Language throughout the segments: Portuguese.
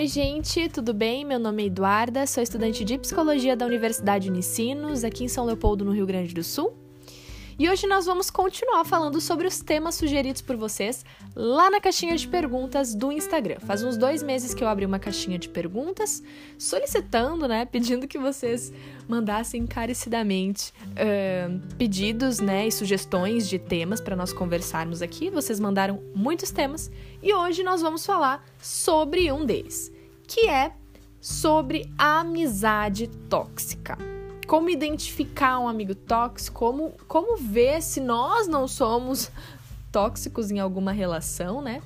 Oi, gente, tudo bem? Meu nome é Eduarda, sou estudante de psicologia da Universidade Unicinos, aqui em São Leopoldo, no Rio Grande do Sul. E hoje nós vamos continuar falando sobre os temas sugeridos por vocês lá na caixinha de perguntas do Instagram. Faz uns dois meses que eu abri uma caixinha de perguntas solicitando, né, pedindo que vocês mandassem encarecidamente uh, pedidos, né, e sugestões de temas para nós conversarmos aqui. Vocês mandaram muitos temas e hoje nós vamos falar sobre um deles, que é sobre a amizade tóxica como identificar um amigo tóxico, como, como ver se nós não somos tóxicos em alguma relação, né?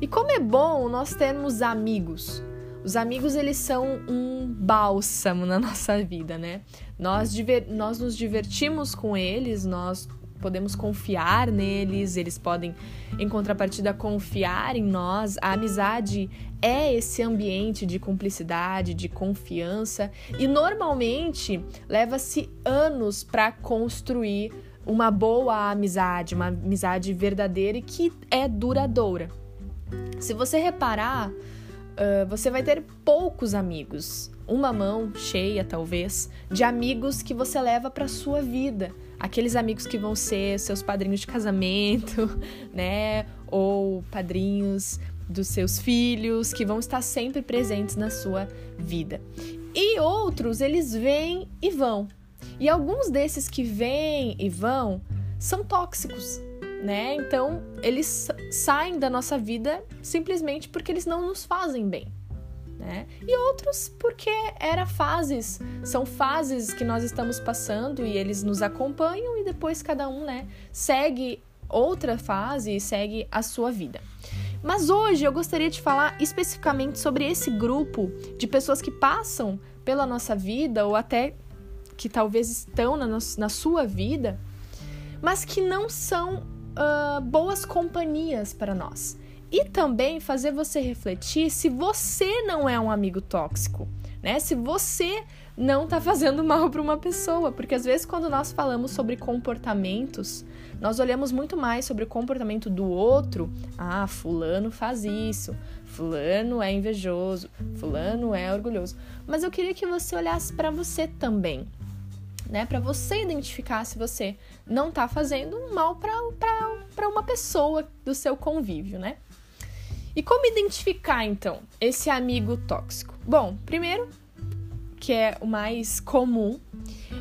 E como é bom nós termos amigos. Os amigos, eles são um bálsamo na nossa vida, né? Nós, nós nos divertimos com eles, nós podemos confiar neles, eles podem, em contrapartida, confiar em nós. A amizade é esse ambiente de cumplicidade, de confiança, e normalmente leva-se anos para construir uma boa amizade, uma amizade verdadeira e que é duradoura. Se você reparar, uh, você vai ter poucos amigos, uma mão cheia talvez, de amigos que você leva para sua vida aqueles amigos que vão ser seus padrinhos de casamento, né? Ou padrinhos dos seus filhos, que vão estar sempre presentes na sua vida. E outros, eles vêm e vão. E alguns desses que vêm e vão são tóxicos, né? Então, eles saem da nossa vida simplesmente porque eles não nos fazem bem né? E outros porque era fases, são fases que nós estamos passando e eles nos acompanham e depois cada um, né, segue outra fase e segue a sua vida. Mas hoje eu gostaria de falar especificamente sobre esse grupo de pessoas que passam pela nossa vida ou até que talvez estão na, na sua vida, mas que não são uh, boas companhias para nós e também fazer você refletir se você não é um amigo tóxico, né? Se você não tá fazendo mal para uma pessoa, porque às vezes quando nós falamos sobre comportamentos, nós olhamos muito mais sobre o comportamento do outro. Ah, fulano faz isso, fulano é invejoso, fulano é orgulhoso. Mas eu queria que você olhasse para você também, né? Para você identificar se você não tá fazendo mal para uma pessoa do seu convívio, né? E como identificar então esse amigo tóxico? Bom, primeiro, que é o mais comum,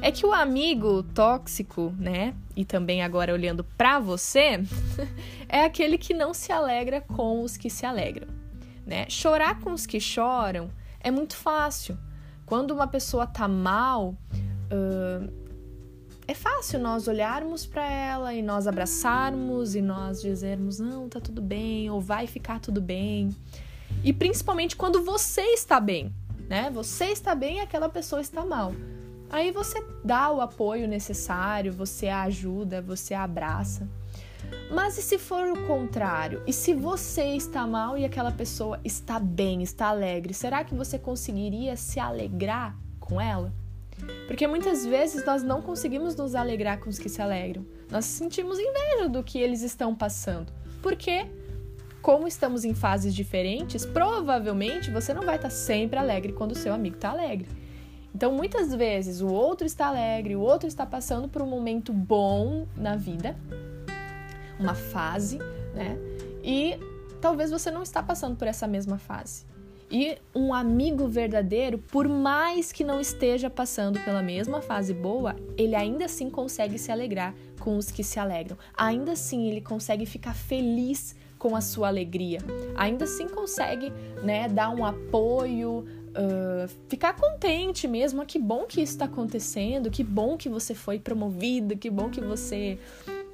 é que o amigo tóxico, né, e também agora olhando para você, é aquele que não se alegra com os que se alegram, né? Chorar com os que choram é muito fácil. Quando uma pessoa tá mal, uh, é fácil nós olharmos para ela e nós abraçarmos e nós dizermos não, tá tudo bem ou vai ficar tudo bem. E principalmente quando você está bem, né? Você está bem e aquela pessoa está mal. Aí você dá o apoio necessário, você a ajuda, você a abraça. Mas e se for o contrário? E se você está mal e aquela pessoa está bem, está alegre, será que você conseguiria se alegrar com ela? Porque muitas vezes nós não conseguimos nos alegrar com os que se alegram. Nós sentimos inveja do que eles estão passando. Porque, como estamos em fases diferentes, provavelmente você não vai estar sempre alegre quando o seu amigo está alegre. Então, muitas vezes o outro está alegre, o outro está passando por um momento bom na vida, uma fase, né? E talvez você não está passando por essa mesma fase. E um amigo verdadeiro, por mais que não esteja passando pela mesma fase boa, ele ainda assim consegue se alegrar com os que se alegram. Ainda assim ele consegue ficar feliz com a sua alegria. Ainda assim consegue, né, dar um apoio, uh, ficar contente mesmo. Ah, que bom que isso está acontecendo, que bom que você foi promovido, que bom que você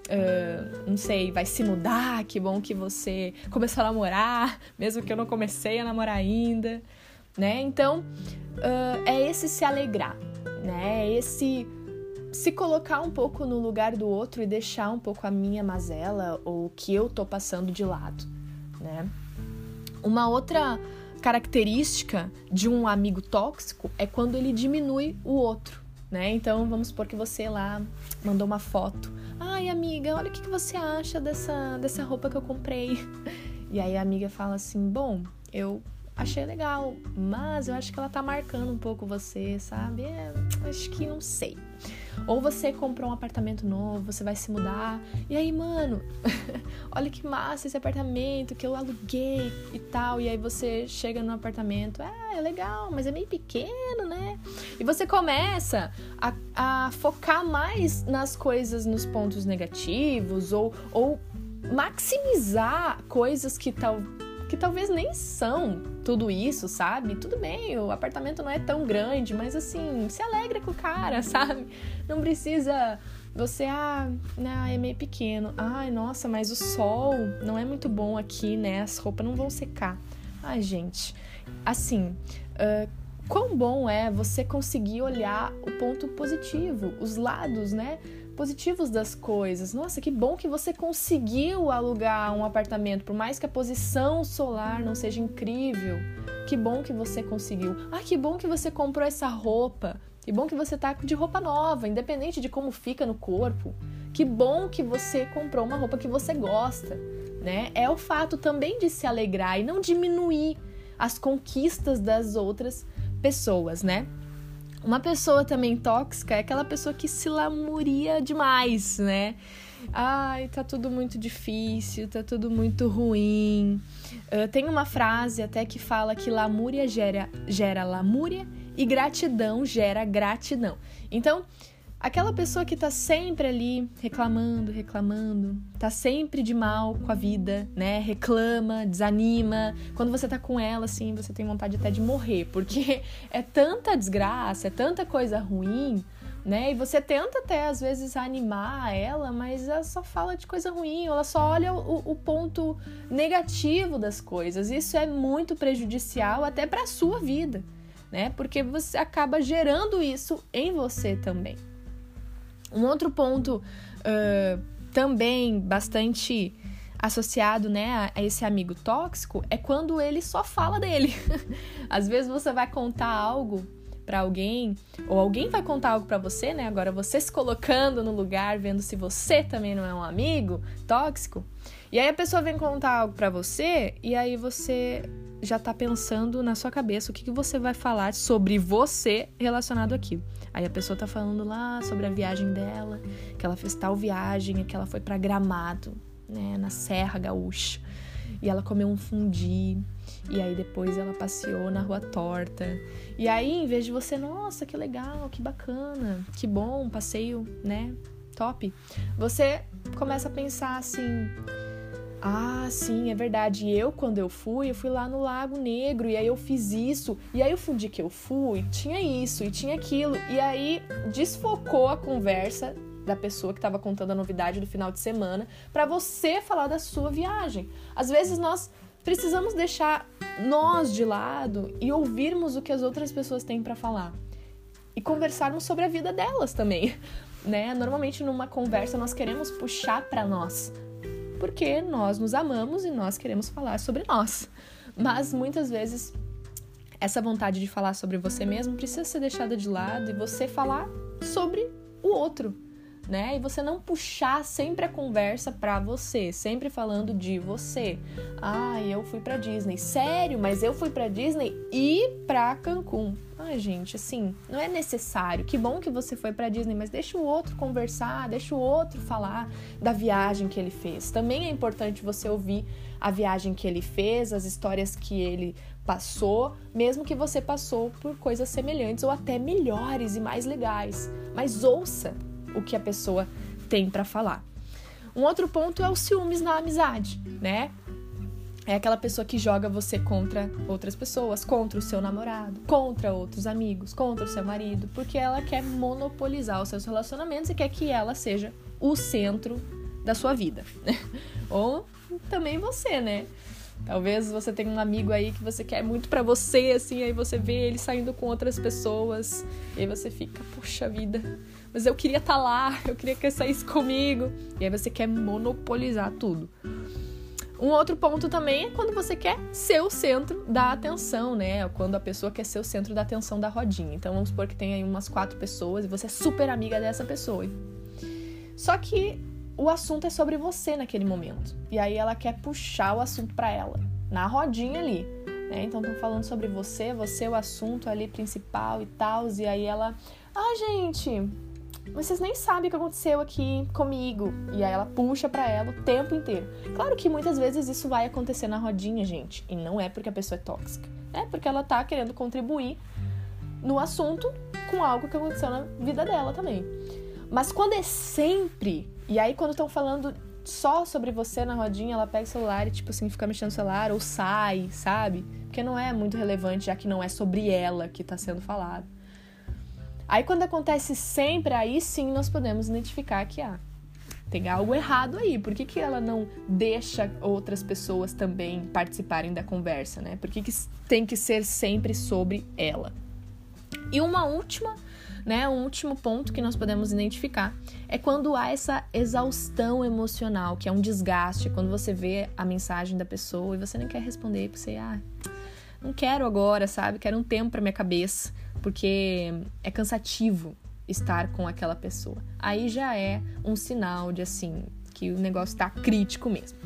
Uh, não sei, vai se mudar, que bom que você começou a namorar, mesmo que eu não comecei a namorar ainda, né? Então, uh, é esse se alegrar, né? É esse se colocar um pouco no lugar do outro e deixar um pouco a minha mazela ou o que eu tô passando de lado, né? Uma outra característica de um amigo tóxico é quando ele diminui o outro, né? Então, vamos supor que você lá mandou uma foto Ai, amiga, olha o que você acha dessa, dessa roupa que eu comprei. E aí a amiga fala assim: Bom, eu achei legal, mas eu acho que ela tá marcando um pouco você, sabe? É, acho que não sei. Ou você comprou um apartamento novo, você vai se mudar, e aí, mano, olha que massa esse apartamento que eu aluguei e tal. E aí você chega no apartamento, é, é legal, mas é meio pequeno, né? E você começa a, a focar mais nas coisas, nos pontos negativos, ou, ou maximizar coisas que tal que talvez nem são tudo isso, sabe? Tudo bem, o apartamento não é tão grande, mas assim, se alegra com o cara, sabe? Não precisa você, ah, né, é meio pequeno. Ai, nossa, mas o sol não é muito bom aqui, né? As roupas não vão secar. Ai, gente, assim, uh, quão bom é você conseguir olhar o ponto positivo, os lados, né? Positivos das coisas. Nossa, que bom que você conseguiu alugar um apartamento, por mais que a posição solar não seja incrível. Que bom que você conseguiu. Ah, que bom que você comprou essa roupa. Que bom que você tá de roupa nova, independente de como fica no corpo. Que bom que você comprou uma roupa que você gosta, né? É o fato também de se alegrar e não diminuir as conquistas das outras pessoas, né? Uma pessoa também tóxica é aquela pessoa que se lamuria demais, né? Ai, tá tudo muito difícil, tá tudo muito ruim. Uh, tem uma frase até que fala que lamúria gera, gera lamúria e gratidão gera gratidão. Então, Aquela pessoa que tá sempre ali reclamando, reclamando, tá sempre de mal com a vida, né? Reclama, desanima. Quando você tá com ela, assim, você tem vontade até de morrer, porque é tanta desgraça, é tanta coisa ruim, né? E você tenta até às vezes animar ela, mas ela só fala de coisa ruim, ela só olha o, o ponto negativo das coisas. Isso é muito prejudicial até para sua vida, né? Porque você acaba gerando isso em você também. Um outro ponto uh, também bastante associado né, a esse amigo tóxico é quando ele só fala dele. Às vezes você vai contar algo para alguém, ou alguém vai contar algo para você, né? Agora você se colocando no lugar, vendo se você também não é um amigo tóxico. E aí a pessoa vem contar algo para você e aí você já tá pensando na sua cabeça o que, que você vai falar sobre você relacionado àquilo. Aí a pessoa tá falando lá sobre a viagem dela, que ela fez tal viagem, que ela foi para Gramado, né, na Serra Gaúcha. E ela comeu um fundi, e aí depois ela passeou na Rua Torta. E aí, em vez de você, nossa, que legal, que bacana, que bom, passeio, né? Top. Você começa a pensar assim: ah, sim, é verdade. E eu, quando eu fui, eu fui lá no Lago Negro e aí eu fiz isso. E aí o fundi que eu fui tinha isso e tinha aquilo. E aí desfocou a conversa da pessoa que estava contando a novidade do final de semana para você falar da sua viagem. Às vezes nós precisamos deixar nós de lado e ouvirmos o que as outras pessoas têm para falar e conversarmos sobre a vida delas também, né? Normalmente numa conversa nós queremos puxar para nós porque nós nos amamos e nós queremos falar sobre nós. Mas muitas vezes essa vontade de falar sobre você mesmo precisa ser deixada de lado e você falar sobre o outro, né? E você não puxar sempre a conversa para você, sempre falando de você. Ah, eu fui para Disney. Sério, mas eu fui para Disney e para Cancún. Ai, gente, assim, não é necessário. Que bom que você foi para Disney, mas deixa o outro conversar, deixa o outro falar da viagem que ele fez. Também é importante você ouvir a viagem que ele fez, as histórias que ele passou, mesmo que você passou por coisas semelhantes ou até melhores e mais legais. Mas ouça o que a pessoa tem para falar. Um outro ponto é o ciúmes na amizade, né? É aquela pessoa que joga você contra outras pessoas, contra o seu namorado, contra outros amigos, contra o seu marido, porque ela quer monopolizar os seus relacionamentos e quer que ela seja o centro da sua vida. Ou também você, né? Talvez você tenha um amigo aí que você quer muito para você, assim, aí você vê ele saindo com outras pessoas, e aí você fica, puxa vida, mas eu queria estar tá lá, eu queria que ele saísse comigo. E aí você quer monopolizar tudo. Um outro ponto também é quando você quer ser o centro da atenção, né? Quando a pessoa quer ser o centro da atenção da rodinha. Então vamos supor que tem aí umas quatro pessoas e você é super amiga dessa pessoa. Só que o assunto é sobre você naquele momento. E aí ela quer puxar o assunto para ela, na rodinha ali. né? Então estão falando sobre você, você é o assunto ali principal e tal, e aí ela, ah, gente, vocês nem sabem o que aconteceu aqui comigo. E aí ela puxa para ela o tempo inteiro. Claro que muitas vezes isso vai acontecer na rodinha, gente, e não é porque a pessoa é tóxica, é porque ela tá querendo contribuir no assunto com algo que aconteceu na vida dela também. Mas quando é sempre, e aí quando estão falando só sobre você na rodinha, ela pega o celular e, tipo assim, fica mexendo no celular ou sai, sabe? Porque não é muito relevante, já que não é sobre ela que tá sendo falado. Aí quando acontece sempre, aí sim nós podemos identificar que ah, tem algo errado aí. Por que, que ela não deixa outras pessoas também participarem da conversa, né? Por que, que tem que ser sempre sobre ela? E uma última né? Último ponto que nós podemos identificar é quando há essa exaustão emocional, que é um desgaste, quando você vê a mensagem da pessoa e você não quer responder, porque você, ah, não quero agora, sabe? Quero um tempo para minha cabeça, porque é cansativo estar com aquela pessoa. Aí já é um sinal de assim que o negócio está crítico mesmo.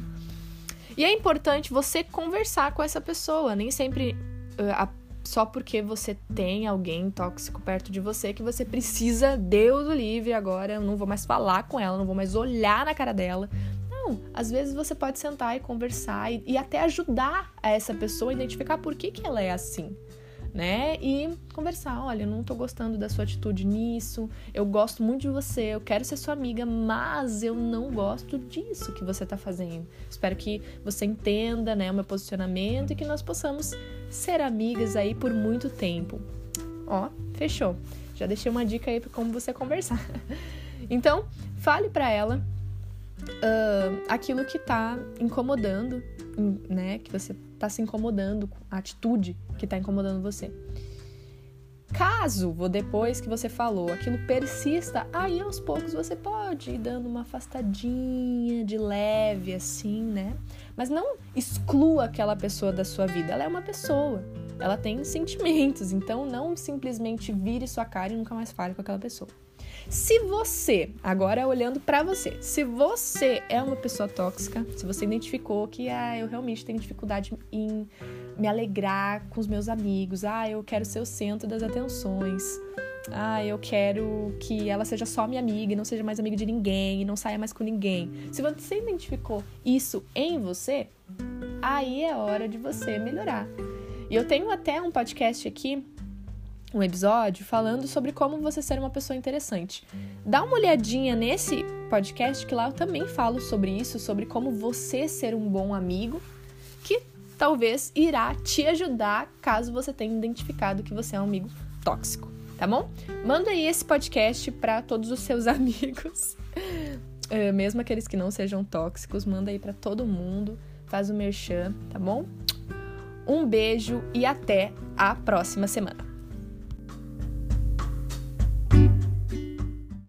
E é importante você conversar com essa pessoa, nem sempre uh, a só porque você tem alguém tóxico perto de você que você precisa, Deus do livre, agora eu não vou mais falar com ela, não vou mais olhar na cara dela. Não, às vezes você pode sentar e conversar e, e até ajudar essa pessoa a identificar por que, que ela é assim né? E conversar, olha, eu não tô gostando da sua atitude nisso, eu gosto muito de você, eu quero ser sua amiga, mas eu não gosto disso que você tá fazendo. Espero que você entenda, né, o meu posicionamento e que nós possamos ser amigas aí por muito tempo. Ó, fechou. Já deixei uma dica aí para como você conversar. então, fale para ela uh, aquilo que tá incomodando, né, que você tá se incomodando com a atitude que tá incomodando você. Caso, depois que você falou, aquilo persista, aí aos poucos você pode ir dando uma afastadinha de leve, assim, né? Mas não exclua aquela pessoa da sua vida. Ela é uma pessoa, ela tem sentimentos, então não simplesmente vire sua cara e nunca mais fale com aquela pessoa. Se você, agora olhando para você, se você é uma pessoa tóxica, se você identificou que ah, eu realmente tenho dificuldade em me alegrar com os meus amigos, ah, eu quero ser o centro das atenções, ah, eu quero que ela seja só minha amiga e não seja mais amiga de ninguém e não saia mais com ninguém. Se você identificou isso em você, aí é hora de você melhorar. E eu tenho até um podcast aqui um episódio falando sobre como você ser uma pessoa interessante. Dá uma olhadinha nesse podcast que lá eu também falo sobre isso, sobre como você ser um bom amigo, que talvez irá te ajudar caso você tenha identificado que você é um amigo tóxico, tá bom? Manda aí esse podcast para todos os seus amigos, é, mesmo aqueles que não sejam tóxicos, manda aí para todo mundo, faz o merchan, tá bom? Um beijo e até a próxima semana.